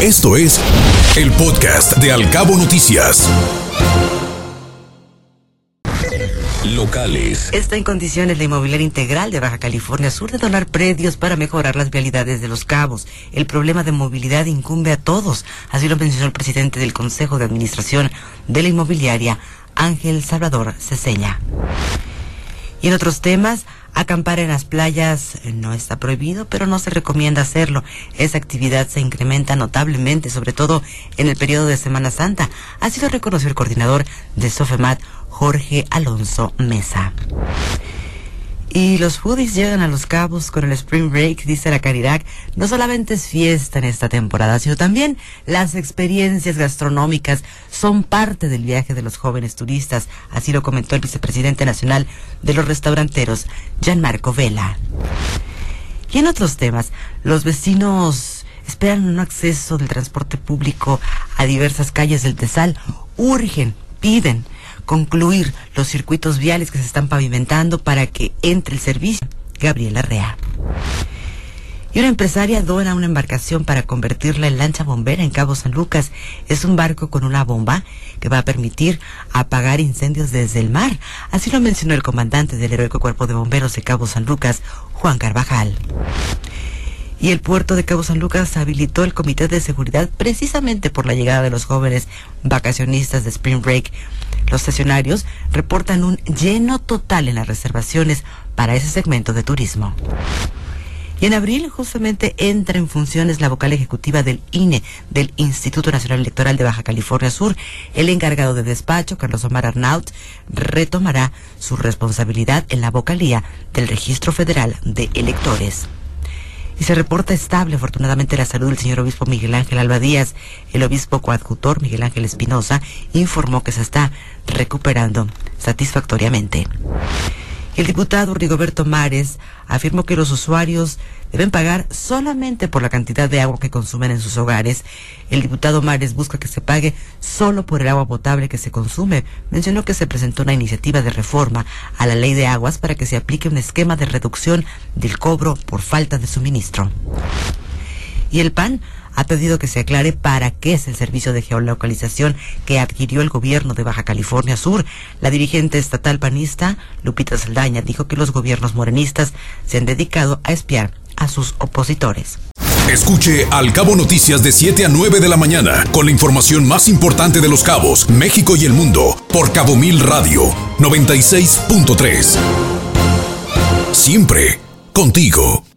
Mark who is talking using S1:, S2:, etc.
S1: Esto es el podcast de Alcabo Noticias. Locales.
S2: Está en condiciones la inmobiliaria integral de Baja California Sur de donar predios para mejorar las vialidades de los cabos. El problema de movilidad incumbe a todos, así lo mencionó el presidente del Consejo de Administración de la Inmobiliaria, Ángel Salvador Ceseña. Y en otros temas, Acampar en las playas eh, no está prohibido, pero no se recomienda hacerlo. Esa actividad se incrementa notablemente, sobre todo en el periodo de Semana Santa. Así lo reconoció el coordinador de Sofemat, Jorge Alonso Mesa. Y los foodies llegan a los cabos con el Spring Break, dice la Caridad. No solamente es fiesta en esta temporada, sino también las experiencias gastronómicas son parte del viaje de los jóvenes turistas. Así lo comentó el vicepresidente nacional de los restauranteros, Gianmarco Vela. Y en otros temas, los vecinos esperan un acceso del transporte público a diversas calles del Tesal. Urgen, piden concluir los circuitos viales que se están pavimentando para que entre el servicio. Gabriela Rea. Y una empresaria dona una embarcación para convertirla en lancha bombera en Cabo San Lucas. Es un barco con una bomba que va a permitir apagar incendios desde el mar. Así lo mencionó el comandante del heroico cuerpo de bomberos de Cabo San Lucas, Juan Carvajal y el puerto de Cabo San Lucas habilitó el comité de seguridad precisamente por la llegada de los jóvenes vacacionistas de Spring Break. Los sesionarios reportan un lleno total en las reservaciones para ese segmento de turismo. Y en abril justamente entra en funciones la vocal ejecutiva del INE, del Instituto Nacional Electoral de Baja California Sur. El encargado de despacho, Carlos Omar Arnaut, retomará su responsabilidad en la vocalía del Registro Federal de Electores y se reporta estable afortunadamente la salud del señor obispo Miguel Ángel Alba Díaz. El obispo coadjutor Miguel Ángel Espinosa informó que se está recuperando satisfactoriamente. El diputado Rigoberto Mares afirmó que los usuarios deben pagar solamente por la cantidad de agua que consumen en sus hogares. El diputado Mares busca que se pague solo por el agua potable que se consume. Mencionó que se presentó una iniciativa de reforma a la ley de aguas para que se aplique un esquema de reducción del cobro por falta de suministro. Y el PAN ha pedido que se aclare para qué es el servicio de geolocalización que adquirió el gobierno de Baja California Sur. La dirigente estatal panista, Lupita Saldaña, dijo que los gobiernos morenistas se han dedicado a espiar a sus opositores.
S1: Escuche Al Cabo Noticias de 7 a 9 de la mañana con la información más importante de los cabos, México y el mundo por Cabo Mil Radio 96.3. Siempre contigo.